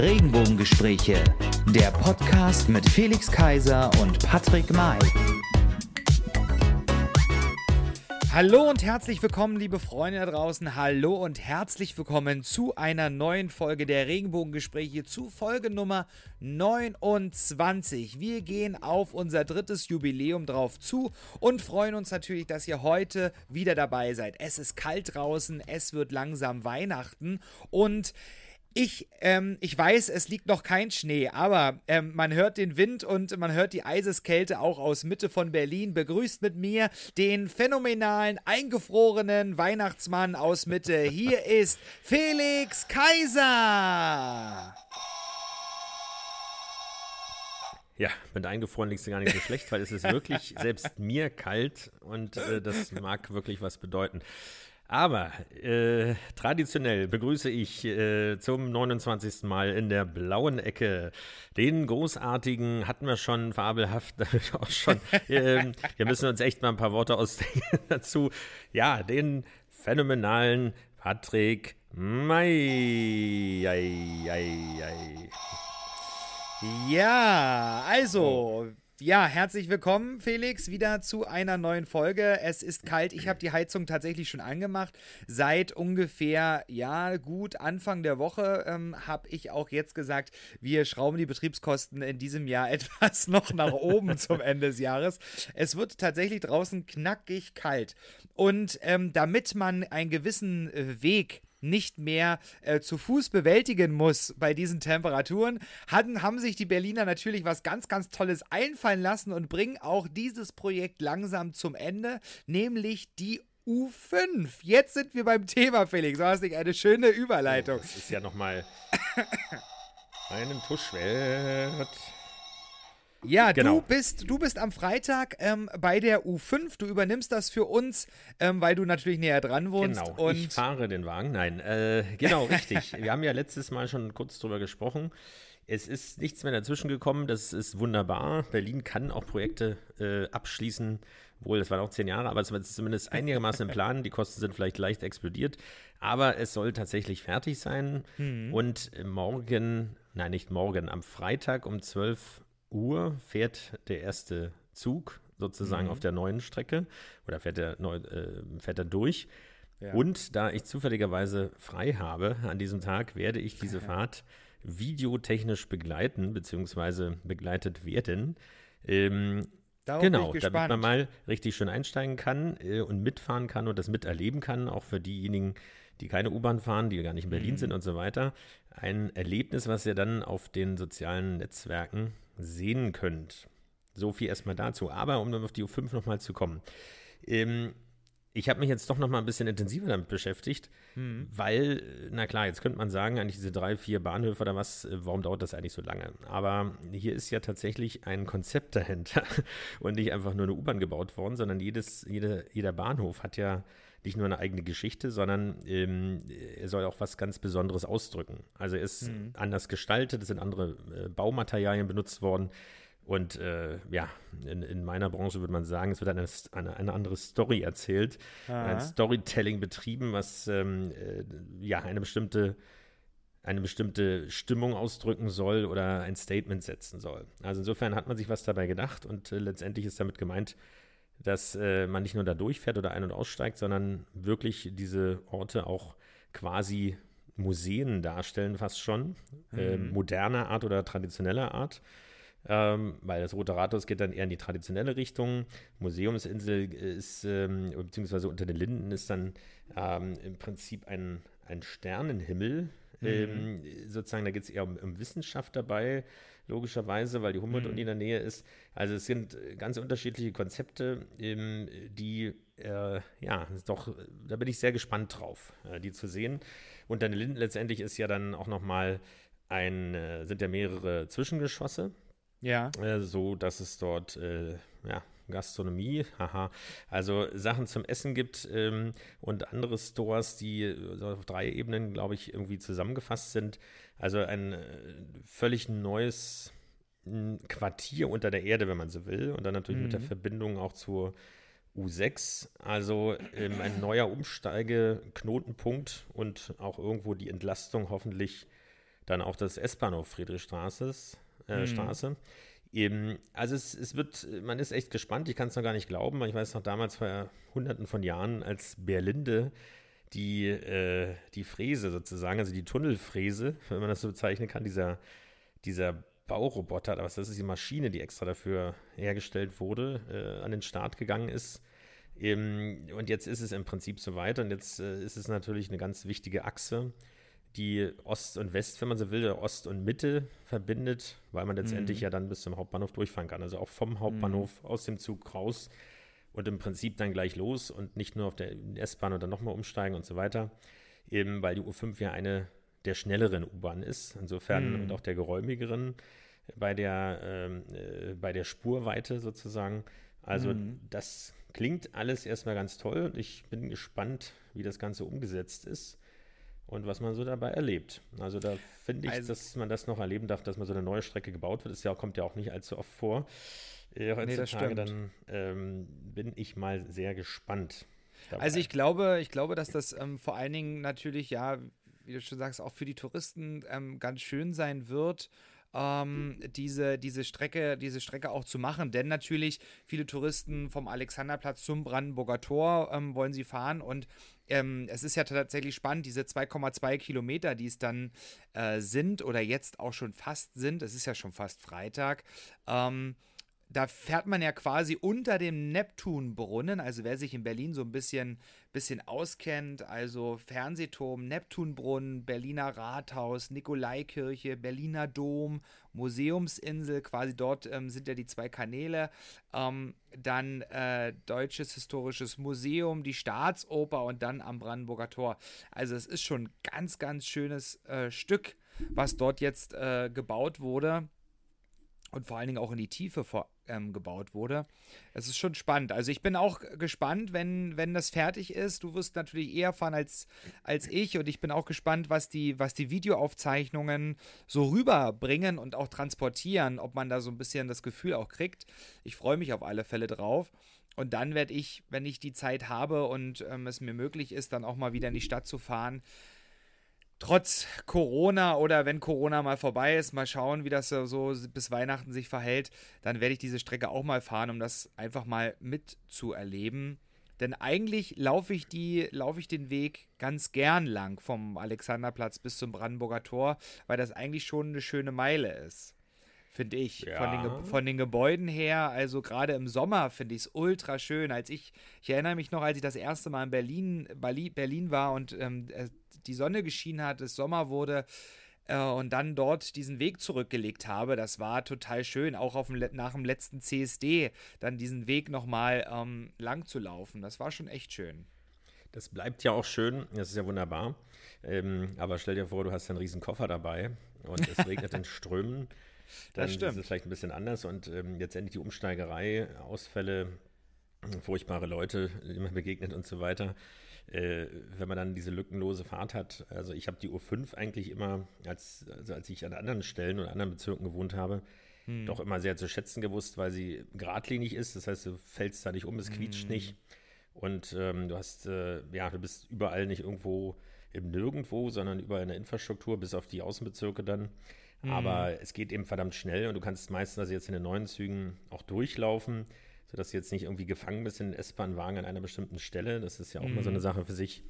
Regenbogengespräche, der Podcast mit Felix Kaiser und Patrick May. Hallo und herzlich willkommen, liebe Freunde da draußen. Hallo und herzlich willkommen zu einer neuen Folge der Regenbogengespräche, zu Folge Nummer 29. Wir gehen auf unser drittes Jubiläum drauf zu und freuen uns natürlich, dass ihr heute wieder dabei seid. Es ist kalt draußen, es wird langsam Weihnachten und ich, ähm, ich weiß, es liegt noch kein Schnee, aber ähm, man hört den Wind und man hört die Eiseskälte auch aus Mitte von Berlin. Begrüßt mit mir den phänomenalen, eingefrorenen Weihnachtsmann aus Mitte. Hier ist Felix Kaiser. Ja, mit eingefroren liegt es gar nicht so schlecht, weil es ist wirklich selbst mir kalt und äh, das mag wirklich was bedeuten. Aber äh, traditionell begrüße ich äh, zum 29. Mal in der blauen Ecke den großartigen, hatten wir schon fabelhaft, auch schon. Äh, wir müssen uns echt mal ein paar Worte ausdenken dazu. Ja, den phänomenalen Patrick May. Ja, also, ja, herzlich willkommen, Felix, wieder zu einer neuen Folge. Es ist kalt. Ich habe die Heizung tatsächlich schon angemacht. Seit ungefähr, ja, gut Anfang der Woche ähm, habe ich auch jetzt gesagt, wir schrauben die Betriebskosten in diesem Jahr etwas noch nach oben zum Ende des Jahres. Es wird tatsächlich draußen knackig kalt. Und ähm, damit man einen gewissen äh, Weg nicht mehr äh, zu Fuß bewältigen muss bei diesen Temperaturen, hatten, haben sich die Berliner natürlich was ganz, ganz Tolles einfallen lassen und bringen auch dieses Projekt langsam zum Ende, nämlich die U5. Jetzt sind wir beim Thema, Felix. War das nicht eine schöne Überleitung? Oh, das ist ja nochmal einen Tusch wert. Ja, genau. du, bist, du bist am Freitag ähm, bei der U5. Du übernimmst das für uns, ähm, weil du natürlich näher dran wohnst. Genau, ich fahre den Wagen. Nein, äh, genau, richtig. Wir haben ja letztes Mal schon kurz drüber gesprochen. Es ist nichts mehr dazwischen gekommen. Das ist wunderbar. Berlin kann auch Projekte äh, abschließen. Wohl, das waren auch zehn Jahre, aber es ist zumindest einigermaßen im Plan. Die Kosten sind vielleicht leicht explodiert. Aber es soll tatsächlich fertig sein. Mhm. Und morgen, nein, nicht morgen, am Freitag um 12 Uhr fährt der erste Zug sozusagen mhm. auf der neuen Strecke oder fährt er, neu, äh, fährt er durch. Ja. Und da ich zufälligerweise frei habe an diesem Tag, werde ich diese ja. Fahrt videotechnisch begleiten, beziehungsweise begleitet werden. Ähm, genau, damit man mal richtig schön einsteigen kann äh, und mitfahren kann und das miterleben kann, auch für diejenigen, die keine U-Bahn fahren, die gar nicht in Berlin mhm. sind und so weiter. Ein Erlebnis, was ihr dann auf den sozialen Netzwerken sehen könnt. So viel erstmal dazu. Aber um auf die U5 nochmal zu kommen. Ähm, ich habe mich jetzt doch noch mal ein bisschen intensiver damit beschäftigt, mhm. weil, na klar, jetzt könnte man sagen, eigentlich diese drei, vier Bahnhöfe oder was, äh, warum dauert das eigentlich so lange? Aber hier ist ja tatsächlich ein Konzept dahinter und nicht einfach nur eine U-Bahn gebaut worden, sondern jedes, jede, jeder Bahnhof hat ja nicht nur eine eigene Geschichte, sondern ähm, er soll auch was ganz Besonderes ausdrücken. Also er ist mhm. anders gestaltet, es sind andere äh, Baumaterialien benutzt worden. Und äh, ja, in, in, meiner Branche würde man sagen, es wird eine, eine, eine andere Story erzählt, Aha. ein Storytelling betrieben, was ähm, äh, ja eine bestimmte, eine bestimmte Stimmung ausdrücken soll oder ein Statement setzen soll. Also insofern hat man sich was dabei gedacht und äh, letztendlich ist damit gemeint, dass äh, man nicht nur da durchfährt oder ein- und aussteigt, sondern wirklich diese Orte auch quasi Museen darstellen, fast schon. Äh, mhm. Äh, moderner Art oder traditioneller Art. Ähm, weil das Rote Rathaus geht dann eher in die traditionelle Richtung. Museumsinsel ist, ähm, beziehungsweise unter den Linden ist dann ähm, im Prinzip ein, ein Sternenhimmel. Mhm. Ähm, sozusagen, da geht es eher um, um Wissenschaft dabei logischerweise, weil die Humboldt-Uni mhm. in der Nähe ist. Also es sind äh, ganz unterschiedliche Konzepte, ähm, die, äh, ja, doch, da bin ich sehr gespannt drauf, äh, die zu sehen. Und dann letztendlich ist ja dann auch nochmal ein, äh, sind ja mehrere Zwischengeschosse. Ja. Äh, so, dass es dort, äh, ja, Gastronomie, haha, also Sachen zum Essen gibt ähm, und andere Stores, die so auf drei Ebenen, glaube ich, irgendwie zusammengefasst sind. Also ein äh, völlig neues Quartier unter der Erde, wenn man so will. Und dann natürlich mhm. mit der mhm. Verbindung auch zur U6. Also ähm, ein neuer Umsteigeknotenpunkt und auch irgendwo die Entlastung hoffentlich dann auch das S-Bahnhof Friedrichstraße. Äh, Straße. Eben, also es, es wird, man ist echt gespannt, ich kann es noch gar nicht glauben. Ich weiß noch damals vor hunderten von Jahren, als Berlinde die, äh, die Fräse sozusagen, also die Tunnelfräse, wenn man das so bezeichnen kann, dieser, dieser Bauroboter, aber das ist die Maschine, die extra dafür hergestellt wurde, äh, an den Start gegangen ist. Eben, und jetzt ist es im Prinzip soweit und jetzt äh, ist es natürlich eine ganz wichtige Achse die Ost und West, wenn man so will, Ost und Mitte verbindet, weil man letztendlich mhm. ja dann bis zum Hauptbahnhof durchfahren kann. Also auch vom Hauptbahnhof mhm. aus dem Zug raus und im Prinzip dann gleich los und nicht nur auf der S-Bahn und dann nochmal umsteigen und so weiter. Eben weil die U5 ja eine der schnelleren U-Bahnen ist, insofern mhm. und auch der geräumigeren bei der, ähm, äh, bei der Spurweite sozusagen. Also mhm. das klingt alles erstmal ganz toll und ich bin gespannt, wie das Ganze umgesetzt ist und was man so dabei erlebt. Also da finde ich, also, dass man das noch erleben darf, dass man so eine neue Strecke gebaut wird. Das ja, kommt ja auch nicht allzu oft vor. Äh, heutzutage, nee, dann ähm, bin ich mal sehr gespannt. Dabei. Also ich glaube, ich glaube, dass das ähm, vor allen Dingen natürlich, ja, wie du schon sagst, auch für die Touristen ähm, ganz schön sein wird ähm, diese, diese, Strecke, diese Strecke auch zu machen. Denn natürlich viele Touristen vom Alexanderplatz zum Brandenburger Tor ähm, wollen sie fahren und ähm, es ist ja tatsächlich spannend, diese 2,2 Kilometer, die es dann äh, sind oder jetzt auch schon fast sind, es ist ja schon fast Freitag, ähm, da fährt man ja quasi unter dem Neptunbrunnen. Also wer sich in Berlin so ein bisschen, bisschen auskennt, also Fernsehturm, Neptunbrunnen, Berliner Rathaus, Nikolaikirche, Berliner Dom, Museumsinsel, quasi dort ähm, sind ja die zwei Kanäle. Ähm, dann äh, Deutsches Historisches Museum, die Staatsoper und dann am Brandenburger Tor. Also es ist schon ein ganz, ganz schönes äh, Stück, was dort jetzt äh, gebaut wurde und vor allen Dingen auch in die Tiefe vor, ähm, gebaut wurde. Es ist schon spannend. Also ich bin auch gespannt, wenn, wenn das fertig ist. Du wirst natürlich eher fahren als, als ich und ich bin auch gespannt, was die, was die Videoaufzeichnungen so rüberbringen und auch transportieren, ob man da so ein bisschen das Gefühl auch kriegt. Ich freue mich auf alle Fälle drauf. Und dann werde ich, wenn ich die Zeit habe und ähm, es mir möglich ist, dann auch mal wieder in die Stadt zu fahren, trotz Corona oder wenn Corona mal vorbei ist, mal schauen, wie das so bis Weihnachten sich verhält, dann werde ich diese Strecke auch mal fahren, um das einfach mal mitzuerleben. Denn eigentlich laufe ich, die, laufe ich den Weg ganz gern lang vom Alexanderplatz bis zum Brandenburger Tor, weil das eigentlich schon eine schöne Meile ist. Finde ich. Ja. Von, den von, den Gebäuden her, also gerade im Sommer finde ich es ultra schön. Als ich, ich erinnere mich noch, als ich das erste Mal in Berlin, Berlin war und ähm, die Sonne geschienen hat, es Sommer wurde äh, und dann dort diesen Weg zurückgelegt habe. Das war total schön, auch auf dem, nach dem letzten CSD dann diesen Weg nochmal ähm, lang zu laufen. Das war schon echt schön. Das bleibt ja auch schön, das ist ja wunderbar. Ähm, aber stell dir vor, du hast einen riesen Koffer dabei und es regnet in Strömen. Dann das stimmt. ist es vielleicht ein bisschen anders und ähm, letztendlich die Umsteigerei, Ausfälle, furchtbare Leute, man begegnet und so weiter äh, wenn man dann diese lückenlose Fahrt hat. Also ich habe die U5 eigentlich immer, als, also als ich an anderen Stellen oder anderen Bezirken gewohnt habe, hm. doch immer sehr zu schätzen gewusst, weil sie geradlinig ist. Das heißt, du fällst da nicht um, es quietscht hm. nicht. Und ähm, du hast, äh, ja, du bist überall nicht irgendwo im Nirgendwo, sondern überall in der Infrastruktur, bis auf die Außenbezirke dann. Hm. Aber es geht eben verdammt schnell und du kannst meistens also jetzt in den neuen Zügen auch durchlaufen sodass du jetzt nicht irgendwie gefangen bist in den S-Bahn-Wagen an einer bestimmten Stelle. Das ist ja auch mhm. mal so eine mhm. Sache für sich.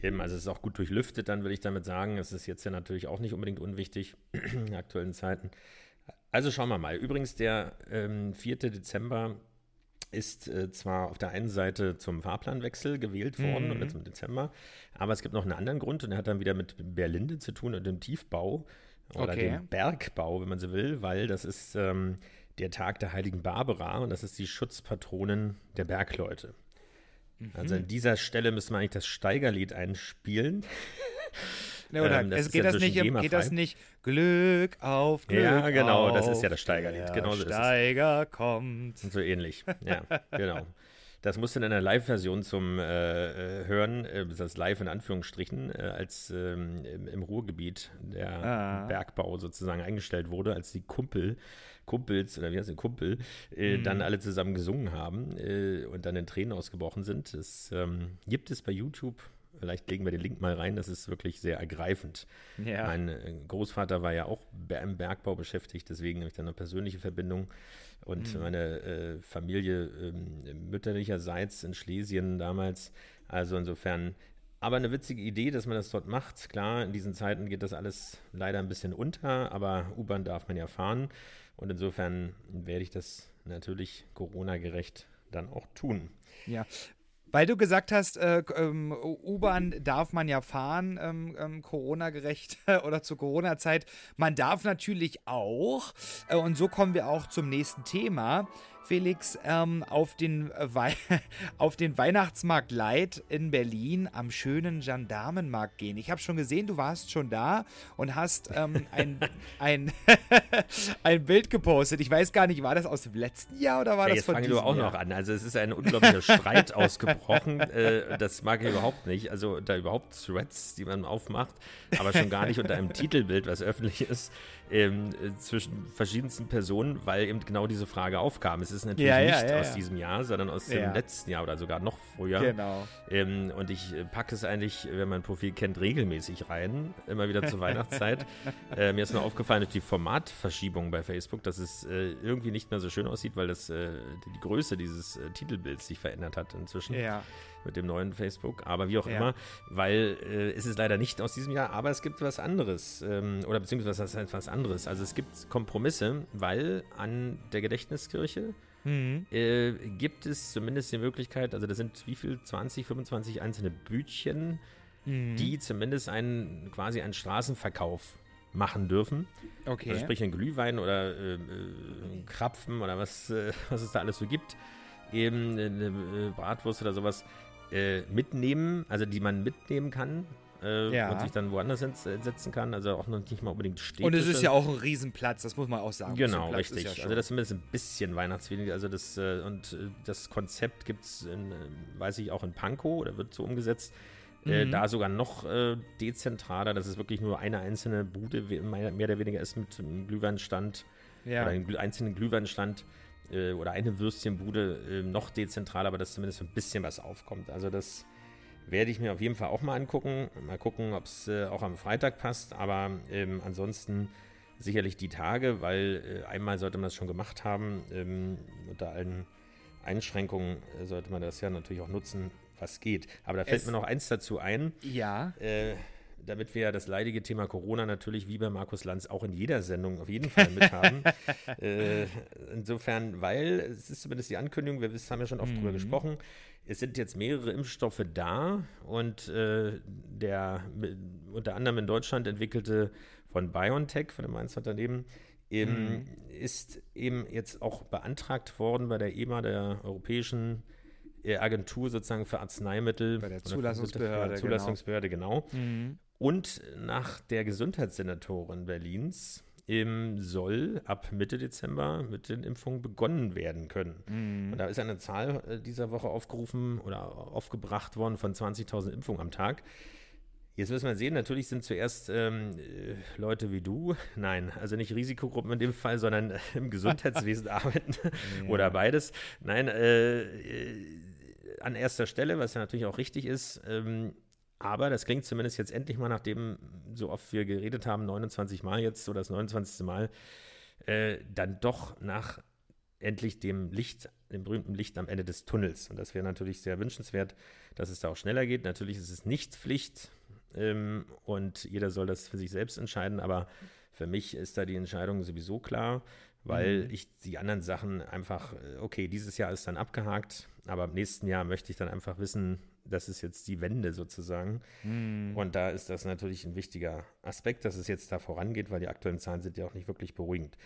Eben, also es ist auch gut durchlüftet, dann würde ich damit sagen. Es ist jetzt ja natürlich auch nicht unbedingt unwichtig in aktuellen Zeiten. Also schauen wir mal. Übrigens, der ähm, 4. Dezember ist äh, zwar auf der einen Seite zum Fahrplanwechsel gewählt worden mhm. und jetzt im Dezember, aber es gibt noch einen anderen Grund und der hat dann wieder mit Berlinde zu tun und dem Tiefbau oder okay. dem Bergbau, wenn man so will, weil das ist ähm, der Tag der heiligen Barbara und das ist die Schutzpatronin der Bergleute. Mhm. Also an dieser Stelle müssen wir eigentlich das Steigerlied einspielen. Ne, oder ähm, das geht, das nicht, geht das nicht Glück auf Glück Ja, genau, das ist ja das Steigerlied. Genau so Steiger kommt. Und so ähnlich, ja, genau. Das musste in einer Live-Version zum äh, äh Hören, äh, das Live in Anführungsstrichen, äh, als ähm, im, im, Ruhrgebiet der ah. Bergbau sozusagen eingestellt wurde, als die Kumpel Kumpels, oder wie heißt der Kumpel, äh, mhm. dann alle zusammen gesungen haben äh, und dann in Tränen ausgebrochen sind. Das ähm, gibt es bei YouTube Vielleicht legen wir den Link mal rein, das ist wirklich sehr ergreifend. Ja. Mein äh, Großvater war ja auch im Bergbau beschäftigt, deswegen habe ich da eine persönliche Verbindung. Und mhm. meine äh, Familie äh, mütterlicherseits in Schlesien damals, also insofern aber eine witzige Idee, dass man das dort macht. Klar, in diesen Zeiten geht das alles leider ein bisschen unter, aber U-Bahn darf man ja fahren. Und insofern werde ich das natürlich Corona-gerecht dann auch tun. Ja, weil du gesagt hast, äh, ähm, U-Bahn darf man ja fahren, ähm, ähm, Corona-gerecht oder zur Corona-Zeit. Man darf natürlich auch, äh, und so kommen wir auch zum nächsten Thema. Felix, ähm, auf, den Wei auf den Weihnachtsmarkt Leid in Berlin am schönen Gendarmenmarkt gehen. Ich habe schon gesehen, du warst schon da und hast ähm, ein, ein, ein Bild gepostet. Ich weiß gar nicht, war das aus dem letzten Jahr oder war ja, das von diesem Jahr? Jetzt fangen wir auch noch an. Also es ist ein unglaublicher Streit ausgebrochen. Äh, das mag ich überhaupt nicht. Also da überhaupt Threads, die man aufmacht, aber schon gar nicht unter einem Titelbild, was öffentlich ist ähm, zwischen verschiedensten Personen, weil eben genau diese Frage aufkam. Es ist natürlich ja, nicht aus diesem Jahr, sondern aus dem letzten Jahr oder sogar noch früher. Genau. Ähm, und ich äh, packe es eigentlich, wenn man ein Profil kennt, regelmäßig rein, immer wieder zur Weihnachtszeit. Äh, mir ist nur aufgefallen durch die Formatverschiebung bei Facebook, dass es äh, irgendwie nicht mehr so schön aussieht, weil das, äh, die Größe dieses äh, Titelbilds sich verändert hat inzwischen. Ja mit dem neuen Facebook, aber wie auch ja. immer, weil äh, es ist leider nicht aus diesem Jahr, aber es gibt was anderes ähm, oder beziehungsweise was heißt was anderes. Also es gibt Kompromisse, weil an der Gedächtniskirche mhm. äh, gibt es zumindest die Möglichkeit, also da sind wie viel, 20, 25 einzelne Bütchen, mhm. die zumindest einen quasi einen Straßenverkauf machen dürfen. Okay. Also sprich ein Glühwein oder äh, äh Krapfen oder was, äh, was es da alles so gibt. Eben eine äh, Bratwurst oder sowas äh, mitnehmen, also die man mitnehmen kann. Äh, ja. und sich dann woanders setzen kann, also auch noch nicht mal unbedingt steht. Und es ist ja auch ein Riesenplatz, das muss man auch sagen. Genau, richtig. Ja also das ist zumindest ein bisschen Weihnachtsfeeling. Also das äh, und äh, das Konzept gibt es, äh, weiß ich, auch in Pankow oder wird so umgesetzt. Äh, mhm. da sogar noch äh, dezentraler, dass es wirklich nur eine einzelne Bude mehr, mehr oder weniger ist mit einem Glühweinstand ja. oder einem einzelnen Glühweinstand äh, oder eine Würstchenbude äh, noch dezentraler, aber dass zumindest ein bisschen was aufkommt. Also das werde ich mir auf jeden Fall auch mal angucken. Mal gucken, ob es äh, auch am Freitag passt. Aber ähm, ansonsten sicherlich die Tage, weil äh, einmal sollte man es schon gemacht haben. Ähm, unter allen Einschränkungen äh, sollte man das ja natürlich auch nutzen, was geht. Aber da fällt es mir noch eins dazu ein. Ja. Äh, damit wir ja das leidige Thema Corona natürlich wie bei Markus Lanz auch in jeder Sendung auf jeden Fall mit haben. äh, insofern, weil es ist zumindest die Ankündigung, wir haben ja schon oft mhm. drüber gesprochen, es sind jetzt mehrere Impfstoffe da und äh, der unter anderem in Deutschland entwickelte von BioNTech, von dem Mainzer Unternehmen, eben, mhm. ist eben jetzt auch beantragt worden bei der EMA, der Europäischen äh, Agentur sozusagen für Arzneimittel. Bei der Zulassungsbehörde. Genau. Zulassungsbehörde, genau. genau. Mhm. Und nach der Gesundheitssenatorin Berlins im soll ab Mitte Dezember mit den Impfungen begonnen werden können. Mhm. Und da ist eine Zahl äh, dieser Woche aufgerufen oder aufgebracht worden von 20.000 Impfungen am Tag. Jetzt müssen wir sehen, natürlich sind zuerst ähm, äh, Leute wie du, nein, also nicht Risikogruppen in dem Fall, sondern im Gesundheitswesen arbeiten ja. oder beides. Nein, äh, äh, an erster Stelle, was ja natürlich auch richtig ist. Ähm, aber das klingt zumindest jetzt endlich mal, nachdem so oft wir geredet haben, 29 Mal jetzt oder das 29. Mal, äh, dann doch nach endlich dem Licht, dem berühmten Licht am Ende des Tunnels. Und das wäre natürlich sehr wünschenswert, dass es da auch schneller geht. Natürlich ist es nicht Pflicht ähm, und jeder soll das für sich selbst entscheiden, aber für mich ist da die Entscheidung sowieso klar, weil mhm. ich die anderen Sachen einfach, äh, okay, dieses Jahr ist dann abgehakt, aber im nächsten Jahr möchte ich dann einfach wissen, das ist jetzt die Wende sozusagen. Mm. Und da ist das natürlich ein wichtiger Aspekt, dass es jetzt da vorangeht, weil die aktuellen Zahlen sind ja auch nicht wirklich beruhigend.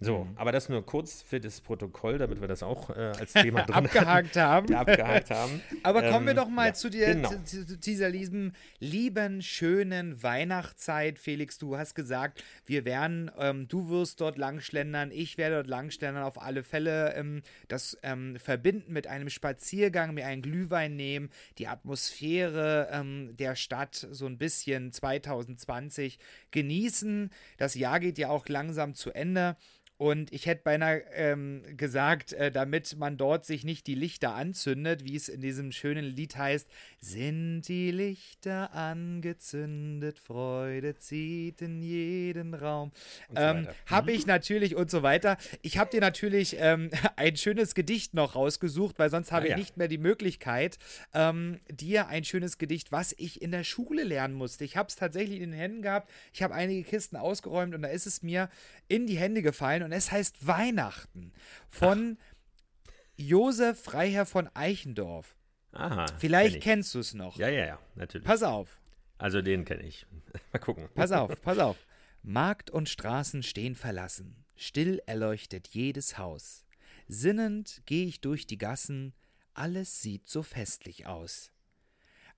So, mhm. aber das nur kurz für das Protokoll, damit wir das auch äh, als Thema drin abgehakt haben. abgehakt haben. Aber ähm, kommen wir ähm, doch mal ja, zu, dir, genau. zu, zu, dieser lieben, lieben, schönen Weihnachtszeit. Felix, du hast gesagt, wir werden, ähm, du wirst dort langschlendern, ich werde dort langschlendern, auf alle Fälle ähm, das ähm, verbinden mit einem Spaziergang, mir einen Glühwein nehmen, die Atmosphäre ähm, der Stadt so ein bisschen 2020 genießen. Das Jahr geht ja auch langsam zu Ende. Und ich hätte beinahe ähm, gesagt, äh, damit man dort sich nicht die Lichter anzündet, wie es in diesem schönen Lied heißt, sind die Lichter angezündet, Freude zieht in jeden Raum. So ähm, habe ich natürlich und so weiter. Ich habe dir natürlich ähm, ein schönes Gedicht noch rausgesucht, weil sonst habe ah, ich ja. nicht mehr die Möglichkeit, ähm, dir ein schönes Gedicht, was ich in der Schule lernen musste. Ich habe es tatsächlich in den Händen gehabt. Ich habe einige Kisten ausgeräumt und da ist es mir in die Hände gefallen und es heißt Weihnachten von Ach. Josef Freiherr von Eichendorf. Aha. Vielleicht kenn kennst du es noch. Ja, ja, ja, natürlich. Pass auf. Also den kenne ich. Mal gucken. Pass auf, pass auf. Markt und Straßen stehen verlassen, still erleuchtet jedes Haus. Sinnend gehe ich durch die Gassen, alles sieht so festlich aus.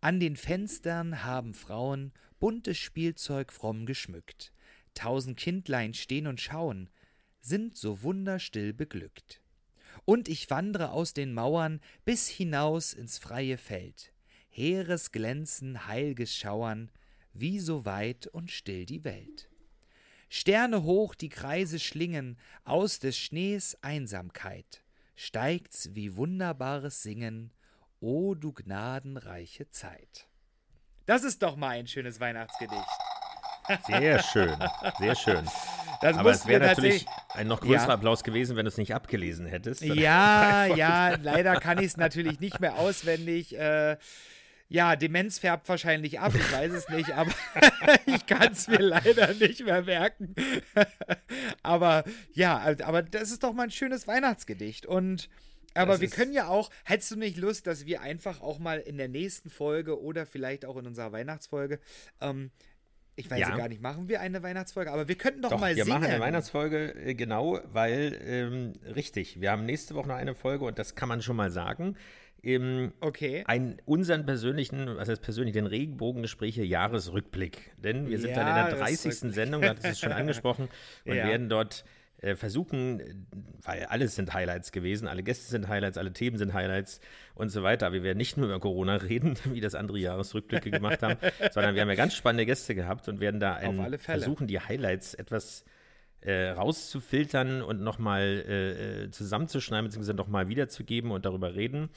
An den Fenstern haben Frauen buntes Spielzeug fromm geschmückt. Tausend Kindlein stehen und schauen, sind so wunderstill beglückt. Und ich wandre aus den Mauern bis hinaus ins freie Feld. Heeres Glänzen, heilges Schauern, wie so weit und still die Welt. Sterne hoch die Kreise schlingen, aus des Schnees Einsamkeit, steigt's wie wunderbares Singen, o du gnadenreiche Zeit. Das ist doch mal ein schönes Weihnachtsgedicht. Sehr schön, sehr schön. Das Aber es wäre natürlich ein noch größerer ja. Applaus gewesen, wenn du es nicht abgelesen hättest. Ja, ja, leider kann ich es natürlich nicht mehr auswendig. Äh, ja, Demenz färbt wahrscheinlich ab, ich weiß es nicht, aber ich kann es mir leider nicht mehr merken. aber ja, aber das ist doch mal ein schönes Weihnachtsgedicht. Und aber das wir können ja auch, hättest du nicht Lust, dass wir einfach auch mal in der nächsten Folge oder vielleicht auch in unserer Weihnachtsfolge ähm, ich weiß ja. gar nicht, machen wir eine Weihnachtsfolge, aber wir könnten doch, doch mal wir singen. Wir machen eine Weihnachtsfolge, äh, genau, weil, ähm, richtig, wir haben nächste Woche noch eine Folge und das kann man schon mal sagen. Ähm, okay. Ein, unseren persönlichen, was heißt persönlich, den Regenbogengespräche Jahresrückblick. Denn wir sind ja, dann in der 30. Sendung, da hat es schon angesprochen, und ja. werden dort versuchen, weil alles sind Highlights gewesen, alle Gäste sind Highlights, alle Themen sind Highlights und so weiter. Wir werden nicht nur über Corona reden, wie das andere Jahresrückblicke gemacht haben, sondern wir haben ja ganz spannende Gäste gehabt und werden da ein, versuchen, die Highlights etwas äh, rauszufiltern und nochmal äh, äh, zusammenzuschneiden, beziehungsweise nochmal wiederzugeben und darüber reden.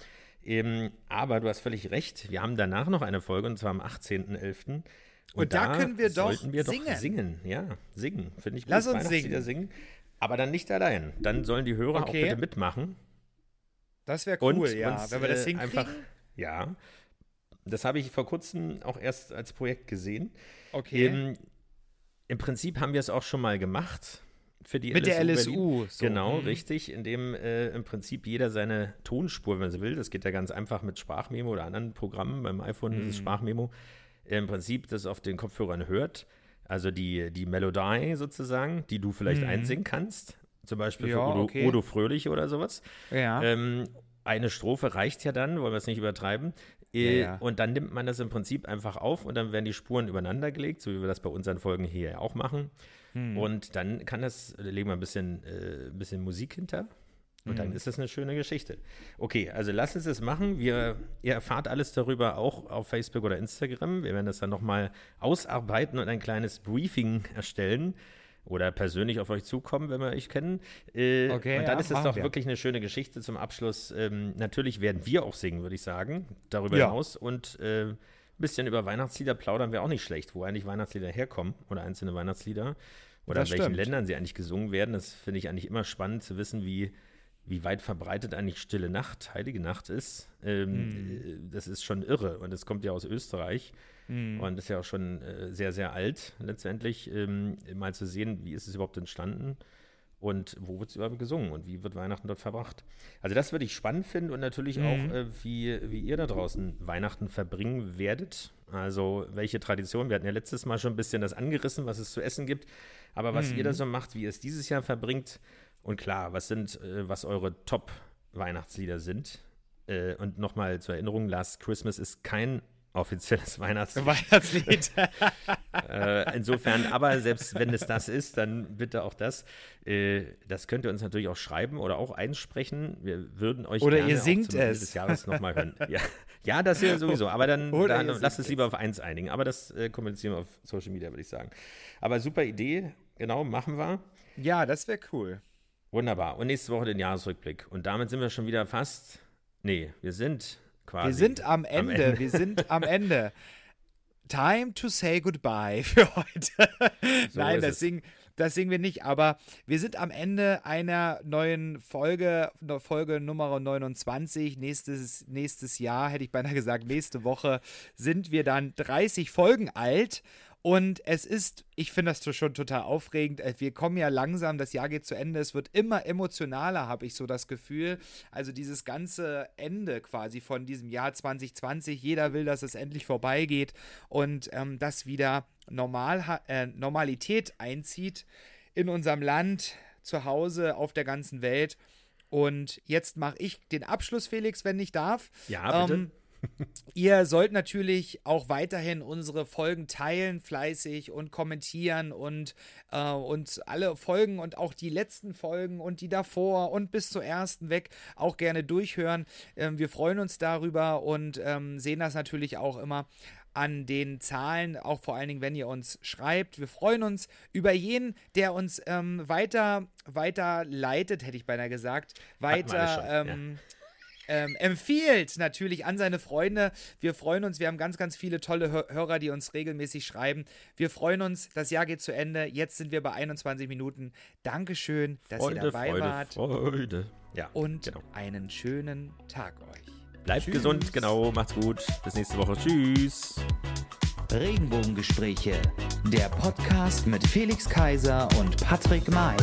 Ähm, aber du hast völlig recht, wir haben danach noch eine Folge, und zwar am 18.11. Und, und da, da, können wir doch wir singen. Doch singen. Ja, singen. Finde ich gut. Lass uns singen. singen. Aber dann nicht allein. Dann sollen die Hörer okay. auch bitte mitmachen. Das wäre cool, und ja. Wenn wir das äh, hinkriegen. Einfach, ja. Das habe ich vor kurzem auch erst als Projekt gesehen. Okay. Ähm, Im Prinzip haben wir es auch schon mal gemacht. Für die Mit LSU der LSU. So. Genau, mhm. richtig. Indem äh, im Prinzip jeder seine Tonspur, wenn so will, das geht ja ganz einfach mit Sprachmemo oder anderen Programmen. Beim iPhone mhm. ist es. Sprachmemo. Im Prinzip das auf den Kopfhörern hört also die, die Melodie sozusagen, die du vielleicht mhm. einsingen kannst. Zum Beispiel ja, für Odo, okay. Odo, Fröhlich oder sowas. Ja. Ähm, eine Strophe reicht ja dann, wollen wir es nicht übertreiben. Äh, ja. Und dann nimmt man das im Prinzip einfach auf und dann werden die Spuren übereinander gelegt, so wie wir das bei unseren Folgen hier auch machen. Hm. Und dann kann das, legen wir ein bisschen, äh, bisschen Musik hinter. Und dann mhm. ist das eine schöne Geschichte. Okay, also lass uns es machen. Wir, ihr erfahrt alles darüber auch auf Facebook oder Instagram. Wir werden das dann nochmal ausarbeiten und ein kleines Briefing erstellen oder persönlich auf euch zukommen, wenn wir euch kennen. Äh, okay, und dann ja, ist es doch wir. wirklich eine schöne Geschichte zum Abschluss. Ähm, natürlich werden wir auch singen, würde ich sagen, darüber ja. hinaus. Und äh, ein bisschen über Weihnachtslieder plaudern wir auch nicht schlecht, wo eigentlich Weihnachtslieder herkommen oder einzelne Weihnachtslieder oder das in welchen stimmt. Ländern sie eigentlich gesungen werden. Das finde ich eigentlich immer spannend zu wissen, wie wie weit verbreitet eigentlich Stille Nacht, Heilige Nacht ist. Ähm, mm. Das ist schon irre. Und es kommt ja aus Österreich mm. und ist ja auch schon äh, sehr, sehr alt letztendlich. Ähm, mal zu sehen, wie ist es überhaupt entstanden und wo wird es überhaupt gesungen und wie wird Weihnachten dort verbracht. Also das würde ich spannend finden und natürlich mm. auch, äh, wie, wie ihr da draußen Weihnachten verbringen werdet. Also welche Tradition. Wir hatten ja letztes Mal schon ein bisschen das angerissen, was es zu essen gibt. Aber was ihr da so macht, wie ihr es dieses Jahr verbringt, und klar, was sind, äh, was eure Top-Weihnachtslieder sind? Äh, und nochmal zur Erinnerung, Last Christmas ist kein offizielles Weihnachtslied. Weihnachtslied. äh, insofern, aber selbst wenn es das ist, dann bitte auch das. Äh, das könnt ihr uns natürlich auch schreiben oder auch einsprechen. Wir würden euch oder gerne ihr singt es. des Jahres nochmal hören. Ja. ja, das hier sowieso. Aber dann, dann lasst es lieber auf eins einigen. Aber das äh, kommunizieren wir auf Social Media, würde ich sagen. Aber super Idee. Genau, machen wir. Ja, das wäre cool. Wunderbar. Und nächste Woche den Jahresrückblick. Und damit sind wir schon wieder fast. Nee, wir sind quasi. Wir sind am Ende. Am Ende. Wir sind am Ende. Time to say goodbye für heute. So Nein, das singen, das singen wir nicht, aber wir sind am Ende einer neuen Folge, Folge Nummer 29. Nächstes, nächstes Jahr, hätte ich beinahe gesagt, nächste Woche sind wir dann 30 Folgen alt. Und es ist, ich finde das schon total aufregend. Äh, wir kommen ja langsam, das Jahr geht zu Ende. Es wird immer emotionaler, habe ich so das Gefühl. Also dieses ganze Ende quasi von diesem Jahr 2020. Jeder will, dass es endlich vorbeigeht und ähm, dass wieder Normal, äh, Normalität einzieht in unserem Land, zu Hause, auf der ganzen Welt. Und jetzt mache ich den Abschluss, Felix, wenn ich darf. Ja, bitte. Ähm, Ihr sollt natürlich auch weiterhin unsere Folgen teilen, fleißig und kommentieren und äh, uns alle Folgen und auch die letzten Folgen und die davor und bis zur ersten weg auch gerne durchhören. Ähm, wir freuen uns darüber und ähm, sehen das natürlich auch immer an den Zahlen, auch vor allen Dingen, wenn ihr uns schreibt. Wir freuen uns über jeden, der uns ähm, weiter, weiter leitet, hätte ich beinahe gesagt. Weiter. Ähm, ja ähm, empfiehlt natürlich an seine Freunde. Wir freuen uns, wir haben ganz, ganz viele tolle Hörer, die uns regelmäßig schreiben. Wir freuen uns, das Jahr geht zu Ende. Jetzt sind wir bei 21 Minuten. Dankeschön, dass Freude, ihr dabei Freude, wart. Freude. Ja, und genau. einen schönen Tag euch. Bleibt Tschüss. gesund, genau, macht's gut. Bis nächste Woche. Tschüss. Regenbogengespräche, der Podcast mit Felix Kaiser und Patrick May.